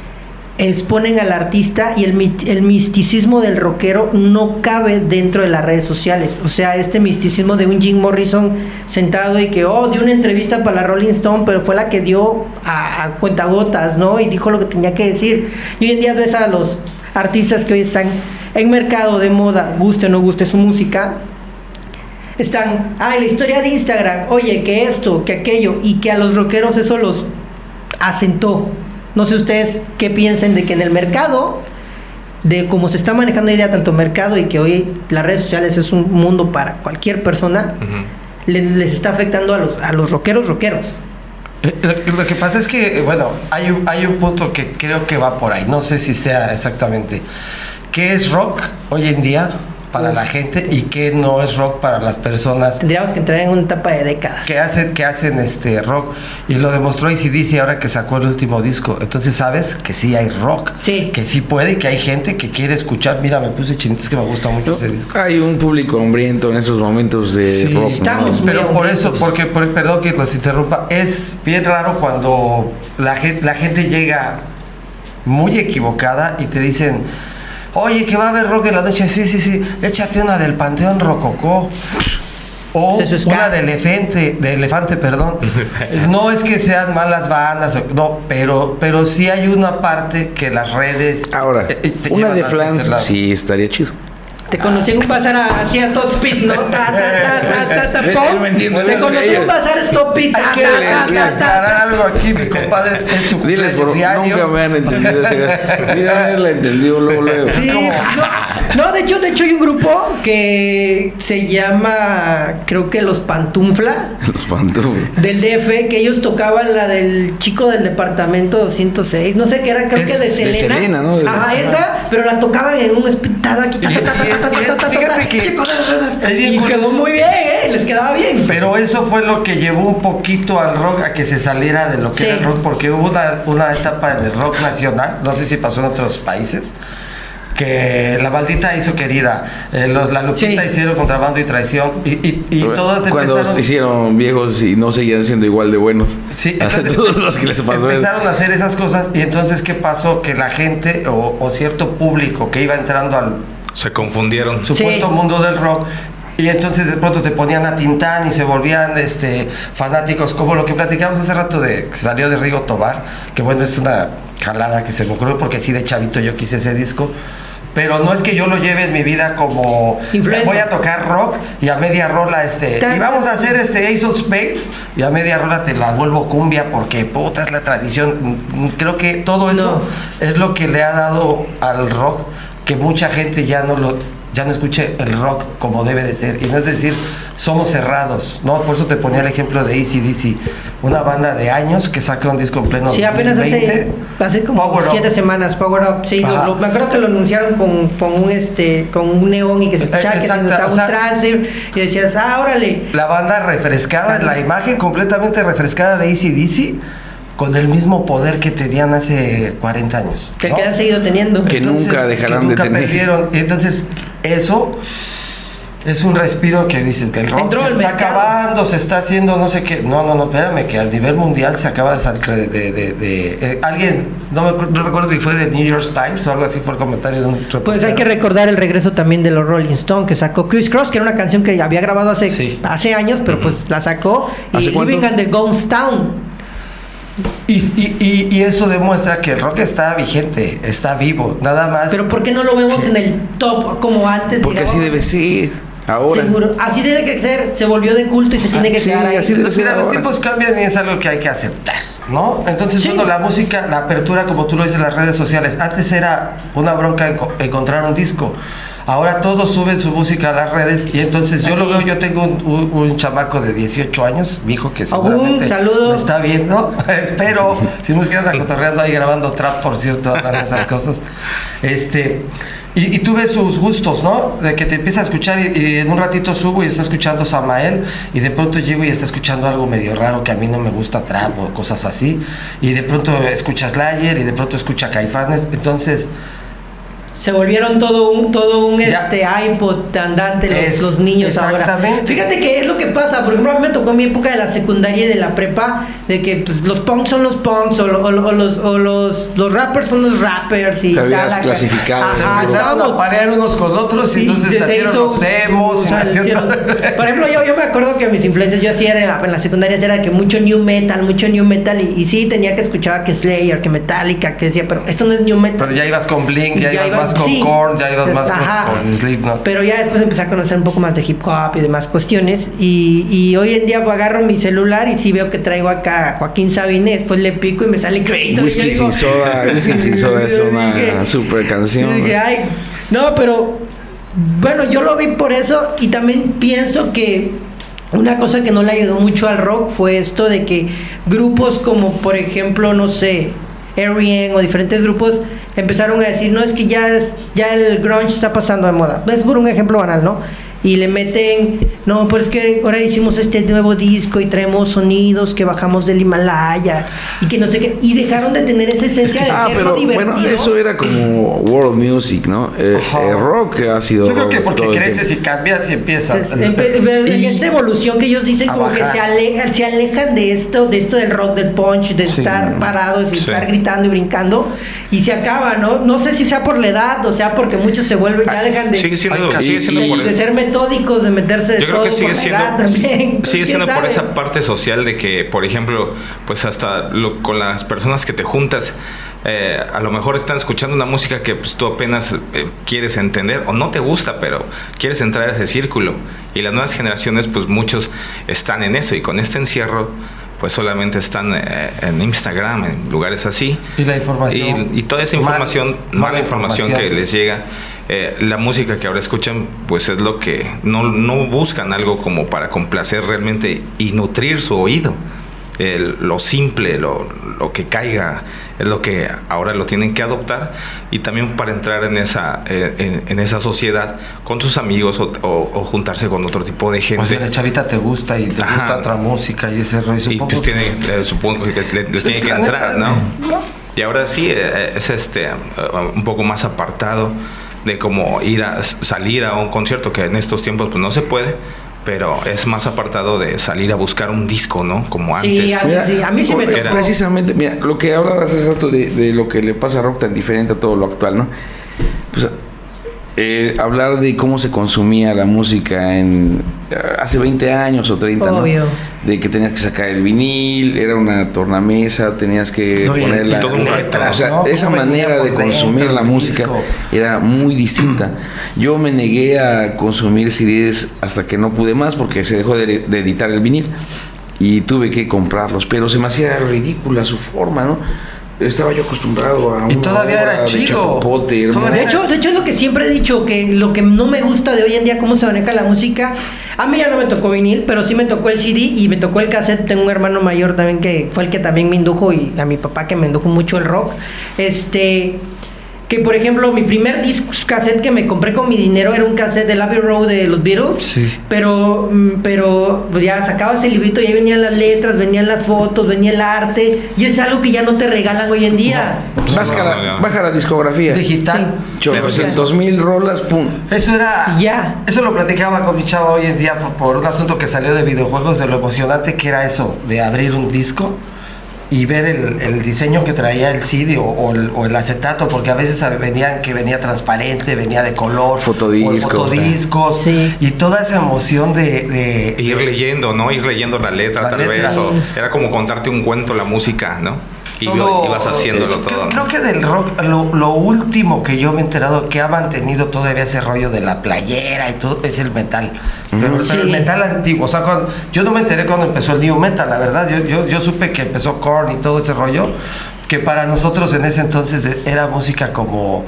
exponen al artista y el, el, misticismo del rockero no cabe dentro de las redes sociales. O sea, este misticismo de un Jim Morrison sentado y que, oh, dio una entrevista para la Rolling Stone, pero fue la que dio a, cuentagotas, ¿no? Y dijo lo que tenía que decir. Y hoy en día ves a los artistas que hoy están en mercado de moda, guste o no guste su música, están, ah, la historia de Instagram, oye, que esto, que aquello, y que a los rockeros eso los asentó. No sé ustedes qué piensen de que en el mercado, de cómo se está manejando idea tanto mercado y que hoy las redes sociales es un mundo para cualquier persona, les, está afectando a los, a los rockeros rockeros. Eh, lo, que pasa es que, bueno, hay un, hay un punto que creo que va por ahí, no sé si sea exactamente. ¿Qué es rock hoy en día? Para la gente y qué no es rock para las personas Tendríamos que entrar en una etapa de décadas. que hacen, que hacen este rock. Y lo demostró ACDC ahora que sacó el último disco. Entonces sabes que sí hay rock. Sí. Que sí puede y que hay gente que quiere escuchar. Mira, me puse chinito, es que me gusta mucho ese disco. Hay un público hambriento en esos momentos de Sí, rock. ¿no? estamos- Pero muy por eso, porque, por- perdón que los interrumpa, es bien raro cuando la gente, la gente llega muy equivocada y te dicen, oye, que va a haber rock en la noche, sí, sí, sí, échate una del Panteón Rococó. O es una de elefante, de elefante, perdón. No es que sean malas bandas, no, pero, pero sí hay una parte que las redes. Ahora, eh, eh, te una de Flans sí estaría chido. Te conocí en un bazar a cierto speed, ¿no? Ta, ta, ta, Te conocí en un bazar stopita. Hay que aclarar algo aquí, mi compadre. En su Diles, bro, nunca me han entendido ese Mira, él la entendió luego, luego. Sí, no, no, de hecho, de hecho hay un grupo que se llama, creo que los Pantunfla. Los Pantufla. Del DF, que ellos tocaban la del chico del departamento 206, no sé qué era, creo que de Selena. De Selena, ¿no? Ajá, esa, pero la tocaban en un pintada aquí. Y quedó muy bien, ¿eh? Les quedaba bien. Pero eso fue lo que llevó un poquito al rock a que se saliera de lo que era el rock, porque hubo una, una etapa en el rock nacional, no sé si pasó en otros países que la maldita hizo querida, eh, los, la Lupita Sí. hicieron contrabando y traición, y, y, y todos Cuando empezaron... hicieron viejos y no seguían siendo igual de buenos. Sí, entonces, todos los que les pasó eso. empezaron a hacer esas cosas y entonces ¿qué pasó? Que la gente o, o cierto público que iba entrando al Se confundieron. supuesto Sí. mundo del rock y entonces de pronto te ponían a Tintán y se volvían este fanáticos como lo que platicamos hace rato de que salió de Rigo Tobar que bueno es una jalada que se me ocurrió porque sí de chavito yo quise ese disco pero no es que yo lo lleve en mi vida como voy a tocar rock y a media rola este y vamos a hacer este Ace of Spades y a media rola te la vuelvo cumbia porque puta es la tradición. Creo que todo eso es lo que le ha dado al rock que mucha gente ya no lo ya no escuche el rock como debe de ser y no es decir somos cerrados no por eso te ponía el ejemplo de ACDC una banda de años que saca un disco en pleno Sí, apenas hace, 2020. hace como Power Up. siete semanas, Power Up. Sí, Ajá. lo- lo- me acuerdo que lo anunciaron con, con un este con un neón y que se escuchaba que Eh, Exacto, estaba o un trance y decías, ah, órale. La banda refrescada, la imagen completamente refrescada de ACDC con el mismo poder que tenían hace 40 años. Que, ¿no? que han seguido teniendo. Que nunca dejarán que nunca de tener. perdieron. Y entonces, eso es un respiro que dices que el rock Entró se está mercado. acabando, se está haciendo no sé qué. No, no, no, espérame, que a nivel mundial se acaba de salir de. de, de- de- eh, alguien, no, me, no recuerdo si fue de New York Times o algo así, fue el comentario de un Pues hay que reportero. recordar el regreso también de los Rolling Stones que sacó Chris Cross, que era una canción que había grabado hace, Sí. hace años, pero pues la sacó. Y. Living at the Ghost Town. Y, y, y, y eso demuestra que el rock está vigente, está vivo, nada más. Pero ¿por qué no lo vemos en el top como antes? Porque así debe ser. Ahora. Seguro. Así debe que ser. Se volvió de culto y se tiene que sí, quedar ahí. así debe ser mira, los ahora. tiempos cambian y es algo que hay que aceptar, ¿no? Entonces, Sí. bueno, la música, la apertura, como tú lo dices, las redes sociales, antes era una bronca enco- encontrar un disco. Ahora todos suben su música a las redes y entonces yo lo veo, yo tengo un, un- un chamaco de 18 años, mi hijo que seguramente me está viendo, espero, si no es que anda cotorreando ahí grabando trap, por cierto, andan esas cosas. Este, y, y tú ves sus gustos, ¿no? De que te empieza a escuchar y, y en un ratito subo y está escuchando Samael y de pronto llego y está escuchando algo medio raro que a mí no me gusta trap o cosas así y de pronto escucha Slayer y de pronto escucha Caifanes, entonces Se volvieron todo un, todo un Ya. este iPod andante los, Es- los niños ahora. exactamente. Fíjate que es lo que pasa, por ejemplo, a mí me tocó en mi época de la secundaria y de la prepa, de que pues, los punks son los punks, o, lo- o lo- o los, o los, los rappers son los rappers y Te habías tal, acá. clasificado. Ajá, empezaron a estábamos- parear unos con otros y Sí, entonces nacieron hizo- los emos o y sea, nacieron- hicieron- Por ejemplo, yo, yo me acuerdo que mis influencias, yo hacía en la, en la secundaria era que mucho new metal, mucho new metal, y, y sí tenía que escuchar que Slayer, que Metallica, que decía, pero esto no es new metal. Pero ya ibas con Blink, ya, ibas más con sí. Korn, ya ibas más con, Ajá. con Slipknot. Pero ya después empecé a conocer un poco más de hip hop y demás cuestiones. Y, y hoy en día pues, agarro mi celular y sí veo que traigo acá a Joaquín Sabines, después le pico y me sale Creator. Whisky Y digo- sin soda, whisky sin soda es una dije- super canción. yo dije, "Ay". no, pero bueno, yo lo vi por eso y también pienso que una cosa que no le ayudó mucho al rock fue esto de que grupos como por ejemplo, no sé, R.E.M. o diferentes grupos empezaron a decir, no, es que ya, ya el grunge está pasando de moda. Es por un ejemplo banal, ¿no? Y le meten, no, pues es que ahora hicimos este nuevo disco y traemos sonidos que bajamos del Himalaya y que no sé qué, y dejaron de tener esa esencia de Ah, ser pero divertido. bueno, eso era como world music, ¿no? Eh, el rock ha sido. Yo creo que porque creces y cambias y empiezas. En Y- esta evolución que ellos dicen a como que bajar. se alejan, se alejan de esto, de esto del rock, del punch, de Sí. estar parados y Sí. estar gritando y brincando, y se acaba, ¿no? No sé si sea por la edad o sea porque muchos se vuelven, ya dejan de, Sigue siendo, Ay, sigue y- siendo de- por de ser metódicos, de meterse de Yo creo todo que sigue por la siendo, edad también. Entonces, sigue siendo ¿quién por esa parte social de que, por ejemplo, pues hasta lo- con las personas que te juntas, eh, a lo mejor están escuchando una música que pues, tú apenas eh, quieres entender o no te gusta, pero quieres entrar a ese círculo. Y las nuevas generaciones, pues muchos están en eso y con este encierro, pues solamente están eh, en Instagram, en lugares así. Y la información. Y, y toda esa información, mala, mala información, información. que les llega, eh, la música que ahora escuchan, pues es lo que no, no buscan algo como para complacer realmente y nutrir su oído. El- lo simple, lo, lo que caiga, es lo que ahora lo tienen que adoptar y también para entrar en esa, eh, en, en esa sociedad con sus amigos o, o- o juntarse con otro tipo de O gente. sea, la chavita te gusta y te Ajá. gusta otra música y ese rollo. Y pues tiene, eh, supongo que le, le tiene que entrar, ¿no? ¿no? Y ahora sí, eh, es este eh, un poco más apartado de como ir a salir a un concierto que en estos tiempos pues no se puede, pero es más apartado de salir a buscar un disco, ¿no? Como Sí, antes. a mí sí, a mí sí me tocó. Precisamente, mira, lo que hablabas hace rato de, de lo que le pasa a rock tan diferente a todo lo actual, ¿no? Pues, eh, hablar de cómo se consumía la música en eh, hace 20 años o 30, ¿no? Obvio. De que tenías que sacar el vinil, era una tornamesa, tenías que No, poner la, esa manera de dentro consumir la música disco. era muy distinta. Yo me negué a consumir CDs hasta que no pude más porque se dejó de, de editar el vinil y tuve que comprarlos, pero se me hacía ridícula su forma, ¿no? Estaba yo acostumbrado a Y una todavía era de chido. Todavía De hecho, de hecho es lo que siempre he dicho, que lo que no me gusta de hoy en día, cómo se maneja la música, a mí ya no me tocó vinil, pero sí me tocó el CD y me tocó el cassette. Tengo un hermano mayor también que fue el que también me indujo y a mi papá que me indujo mucho el rock. Este, que por ejemplo, mi primer disco cassette que me compré con mi dinero era un cassette de Abbey Road de los Beatles. Sí. Pero, mm, pero pues ya sacabas el librito y ahí venían las letras, venían las fotos, venía el arte. Y es algo que ya no te regalan hoy en día. Baja, No, la, no, no. baja la discografía. Digital. Chorrocientos mil rolas, pum. Eso era. Ya. Eso lo platicaba con mi chava hoy en día por, por un asunto que salió de videojuegos, de lo emocionante que era eso, de abrir un disco y ver el, el diseño que traía el CD o, o el, o el acetato, porque a veces venían que venía transparente, venía de color, Fotodiscos, o fotodiscos, Sí. y toda esa emoción de, de- Ir leyendo, ¿no? Ir leyendo la letra, La tal letra. vez. O era como contarte un cuento, la música, ¿no? Y todo- ibas haciéndolo eh, todo. Creo, que del rock, lo, lo último que yo me he enterado que ha mantenido todavía ese rollo de la playera y todo es el metal. Pero, Sí. pero el metal antiguo. O sea, cuando, yo no me enteré cuando empezó el new metal, la verdad. Yo, yo, yo supe que empezó Korn y todo ese rollo. Que para nosotros en ese entonces de- era música como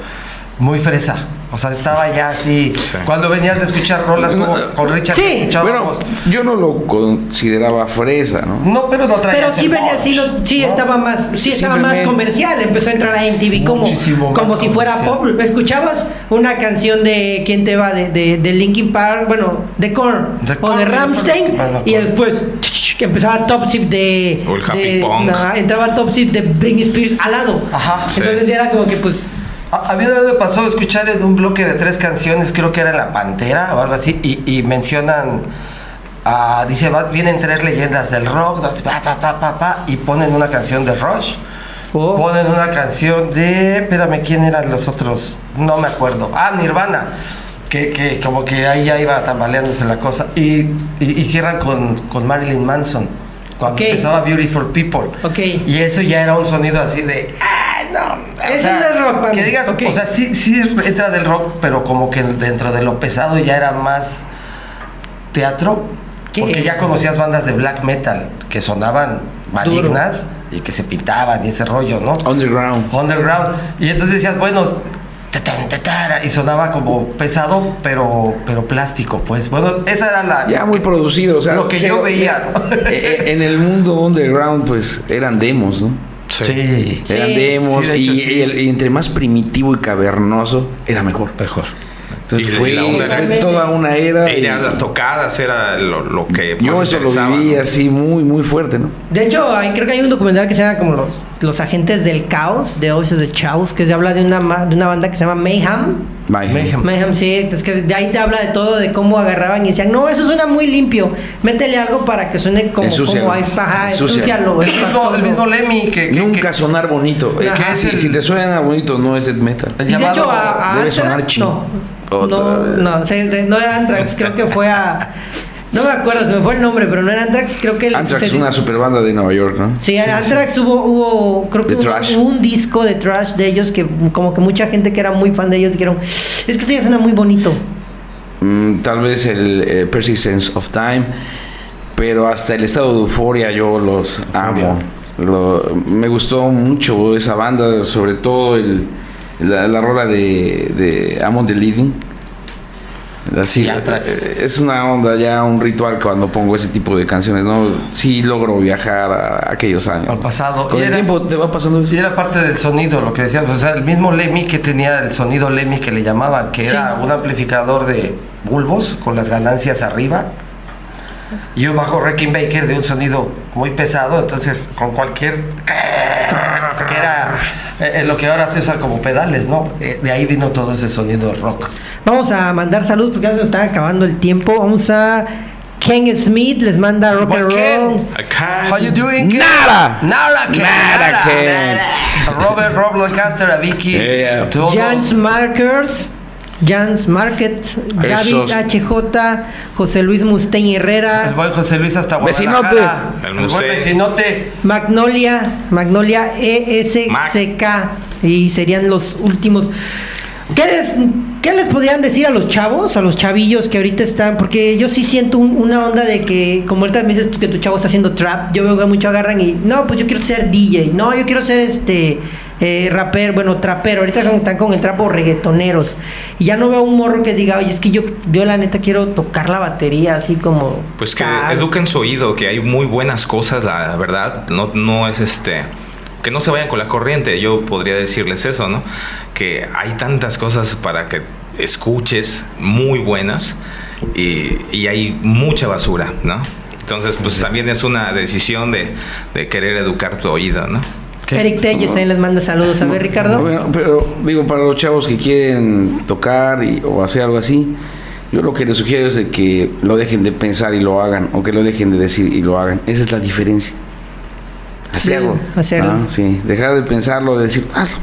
muy fresa. O sea, estaba ya así. Cuando venías de escuchar rolas como con Richard, Sí. Bueno, yo no lo consideraba fresa, ¿no? no, pero no traía Pero sí venía así, no- sí estaba más, sí estaba más comercial, empezó a entrar a MTV como, Muchísimo como si fuera pop. Escuchabas una canción de quién te va de, de, de Linkin Park, bueno, de Korn De o Korn, de Rammstein y después que empezaba Top Zip de O el Happy de- Punk. entraba Top Zip de Britney Spears al lado. Ajá. Sí. Entonces ya era como que pues A, mí me pasó escuchar en un bloque de tres canciones, creo que era La Pantera o algo así, y, y mencionan, ah, dice, va- vienen tres leyendas del rock, pa, pa, pa, pa, pa, y ponen una canción de Rush, Oh. ponen una canción de, espérame, ¿quién eran los otros? No me acuerdo. Ah, Nirvana. Que, que como que ahí ya iba tambaleándose la cosa. Y, y, y cierran con, con Marilyn Manson. Cuando empezaba Beautiful People. Ok. Y eso ya era un sonido así de. ¡Ah! Ese es del rock, mami. Que digas, Ok. o sea, sí, sí entra del rock, pero como que dentro de lo pesado ya era más teatro. ¿Qué? Porque ya conocías bandas de black metal que sonaban malignas y que se pintaban y ese rollo, ¿no? Underground. Underground. Y entonces decías, bueno, y sonaba como pesado, pero, pero plástico, pues. Bueno, esa era la. Ya muy producido, o sea, Lo que se- yo veía, ¿no? eh, eh, En el mundo underground, pues eran demos, ¿no? Sí. Eran demos sí, de hecho, y, sí. y el- y entre más primitivo y cavernoso era mejor. Mejor. Entonces Y- y fue, la onda era- toda una era. las tocadas, era lo, lo que yo más eso lo viví ¿no? así muy, muy fuerte, ¿no? De hecho, hay- creo que hay un documental que se llama como los, los agentes del caos, de Oasis de Chaos, que se habla de una, ma- de una banda que se llama Mayhem. Mayhem. Mayhem, sí, es que de ahí te habla de todo, de cómo agarraban y decían, no, eso suena muy limpio, métele algo para que suene como, Ensúcialo. como Ensúcialo. ensúcialo, El es mismo, el mismo Lemmy que, que- Nunca que- sonar bonito. Eh, Ajá. que si, si te suena bonito, no es death metal. el Y de llamado- hecho, a, a debe sonar chino. No, Otra no, vez. no, se- se- no era Anthrax, creo que fue a... No me acuerdo, se me fue el nombre, pero no era Anthrax, creo que... Anthrax es una super banda de Nueva York, ¿no? Sí, Anthrax hubo, hubo, creo que hubo, un disco de trash de ellos que como que mucha gente que era muy fan de ellos dijeron, es que esto ya suena muy bonito. Mm, tal vez el eh, Persistence of Time, pero hasta el estado de euforia yo los amo. Lo- me gustó mucho esa banda, sobre todo el, la, la rola de, de Among the Living. Así, eh, es una onda ya, un ritual cuando pongo ese tipo de canciones, ¿no? Sí logro viajar a aquellos años. Al pasado. Con Y el era- tiempo te va pasando eso. Y era parte del sonido, lo que decíamos. O sea, el mismo Lemmy que tenía el sonido Lemmy que le llamaban, que era un amplificador de bulbos con las ganancias arriba. Y un bajo Baker de un sonido muy pesado, entonces con cualquier. que era eh, eh, lo que ahora se usa como pedales, ¿no? Eh, de ahí vino todo ese sonido rock. Vamos a mandar saludos porque ya se nos está acabando el tiempo. Vamos a Ken Smith, les manda rock and roll. How you doing? Ken? Nada. Nada, Ken. Nada, Nada. Ken. A Robert, Rob Lancaster, a Vicky. Yeah. Jans Markers, Jans Market, David HJ, José Luis Mustein Herrera, El buen José Luis hasta Vecinote. Guadalajara. El El buen museo. vecinote. Magnolia, Magnolia ESCK y serían los últimos. ¿Qué les, ¿Qué les podrían decir a los chavos, a los chavillos que ahorita están? Porque yo sí siento un- una onda de que, como ahorita me dices tú que tu chavo está haciendo trap, yo veo que mucho agarran y, no, pues yo quiero ser DJ, no, yo quiero ser este eh, rapper, bueno, trapero, ahorita están con el trapo reggaetoneros. Y ya no veo un morro que diga, oye, es que yo, yo la neta quiero tocar la batería así como... Pues que tal". eduquen su oído, que hay muy buenas cosas, la verdad. No, no es este. Que no se vayan con la corriente. Yo podría decirles eso, ¿no? Que hay tantas cosas para que escuches muy buenas y, y hay mucha basura, ¿no? Entonces, pues también es una decisión de, de querer educar tu oído, ¿no? Eric Telles también les manda saludos. A ver, Ricardo. Bueno, pero digo, para los chavos que quieren tocar y, o hacer algo así, yo lo que les sugiero es de que lo dejen de pensar y lo hagan, o que lo dejen de decir y lo hagan. Esa es la diferencia. Hacerlo. Sí, hacerlo. Ah, sí, dejar de pensarlo, de decir, hazlo.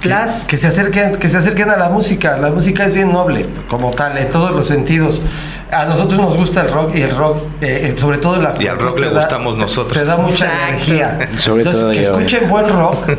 Plas. Que se acerquen, que se acerquen a la música. La música es bien noble, como tal, en todos los sentidos. A nosotros nos gusta el rock y el rock, eh, eh, sobre todo la Y al rock te le da- gustamos nosotros. Te da mucha Exacto. energía. Sobre Entonces, todo que yo, escuchen buen rock,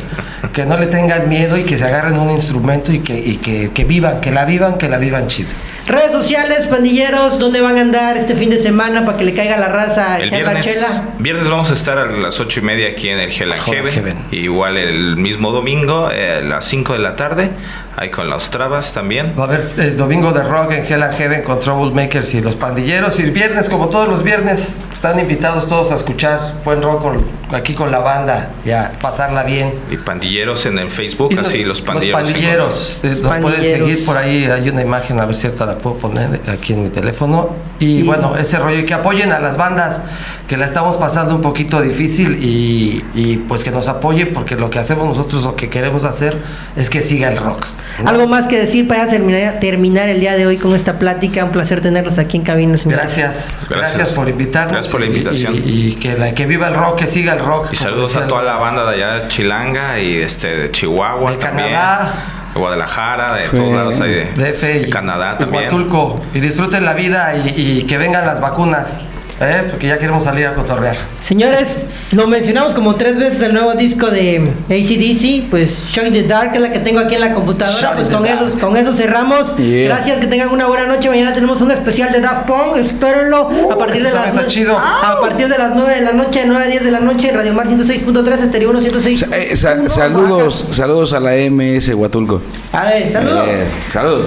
que no le tengan miedo y que se agarren un instrumento y que, y que, que vivan, que la vivan, que la vivan chido. Redes sociales, pandilleros, ¿dónde van a andar este fin de semana para que le caiga la raza a El viernes, chela? viernes vamos a estar a las ocho y media aquí en el Hell and Heaven. Heaven. Igual el mismo domingo, eh, a las 5 de la tarde, ahí con los trabas también. Va a haber el domingo de rock en Hell and Heaven con Troublemakers y los pandilleros. Y el viernes, como todos los viernes, están invitados todos a escuchar buen rock con- aquí con la banda y a pasarla bien. Y pandilleros en el Facebook, Y así los pandilleros. Los pandilleros. eh, nos pueden seguir por ahí. Hay una imagen, a ver si ahorita la puedo poner aquí en mi teléfono. Y, Y- bueno, ese rollo. Y que apoyen a las bandas que la estamos pasando un poquito difícil. Y, y, pues que nos apoyen porque lo que hacemos nosotros, lo que queremos hacer es que siga el rock. Algo más que decir para terminar, terminar el día de hoy con esta plática. Un placer tenerlos aquí en cabina, señores. Gracias, gracias, Gracias. por invitarnos. Gracias por la y- invitación. Y, y que, la, que viva el rock, que siga el rock. Y saludos decía a toda la banda de allá de Chilanga y este de Chihuahua De también. Canadá. De Guadalajara, de Fue- todos lados ahí de, DF y, de Canadá y también. Huatulco. Y disfruten la vida y, y que vengan las vacunas. ¿Eh? Porque ya queremos salir a cotorrear. Señores, lo mencionamos como tres veces el nuevo disco de ACDC, pues Show in the Dark es la que tengo aquí en la computadora. Shot Pues con eso, con eso cerramos. Yeah. Gracias, que tengan una buena noche. Mañana tenemos un especial de Daft Punk, espérenlo. a partir de Uh, las chido. A partir de las 9 de la noche, 9 a 10 de la noche, Radio Mar 106.3, Estéreo 1 106. Sa- eh, sa- saludos, saludos a la MS Huatulco. A ver, saludos. Eh, saludos.